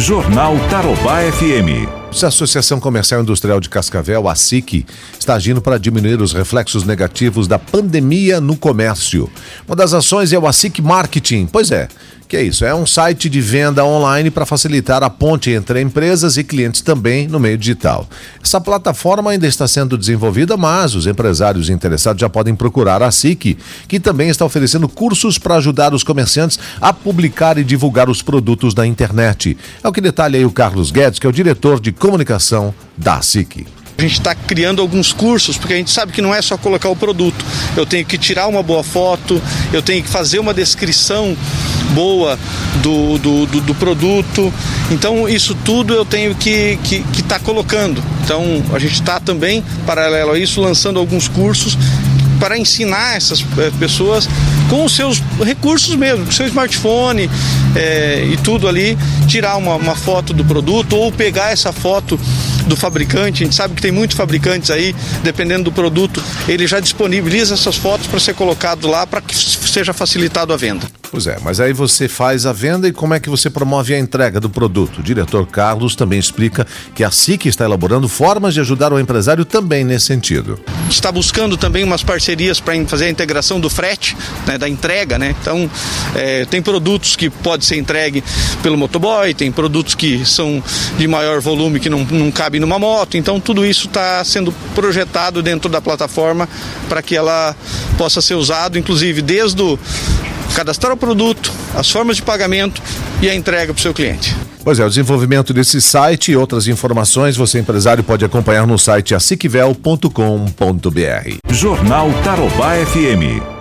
Jornal Tarobá FM. A Associação Comercial Industrial de Cascavel, a SIC, está agindo para diminuir os reflexos negativos da pandemia no comércio. Uma das ações é o ASIC Marketing. Pois é, que é isso? É um site de venda online para facilitar a ponte entre empresas e clientes também no meio digital. Essa plataforma ainda está sendo desenvolvida, mas os empresários interessados já podem procurar a SIC, que também está oferecendo cursos para ajudar os comerciantes a publicar e divulgar os produtos da internet. É o que detalha aí o Carlos Guedes, que é o diretor de comunicação da SIC. A gente está criando alguns cursos, porque a gente sabe que não é só colocar o produto. Eu tenho que tirar uma boa foto, eu tenho que fazer uma descrição boa do, do, do, do produto. Então, isso tudo eu tenho que estar que, que tá colocando. Então, a gente está também, paralelo a isso, lançando alguns cursos para ensinar essas eh, pessoas com os seus recursos mesmo, com o seu smartphone é, e tudo ali, tirar uma, uma foto do produto ou pegar essa foto do fabricante. A gente sabe que tem muitos fabricantes aí, dependendo do produto, ele já disponibiliza essas fotos para ser colocado lá para que seja facilitado a venda. Pois é, mas aí você faz a venda e como é que você promove a entrega do produto? O diretor Carlos também explica que a SIC está elaborando formas de ajudar o empresário também nesse sentido. Está buscando também umas parcerias para fazer a integração do frete, né, da entrega, né? Então, é, tem produtos que pode ser entregue pelo motoboy, tem produtos que são de maior volume que não, não cabe numa moto. Então, tudo isso está sendo projetado dentro da plataforma para que ela possa ser usado, inclusive desde o cadastrar o produto, as formas de pagamento e a entrega para o seu cliente. Pois é, o desenvolvimento desse site e outras informações você empresário pode acompanhar no site acicvel.com.br. Jornal Tarobá FM.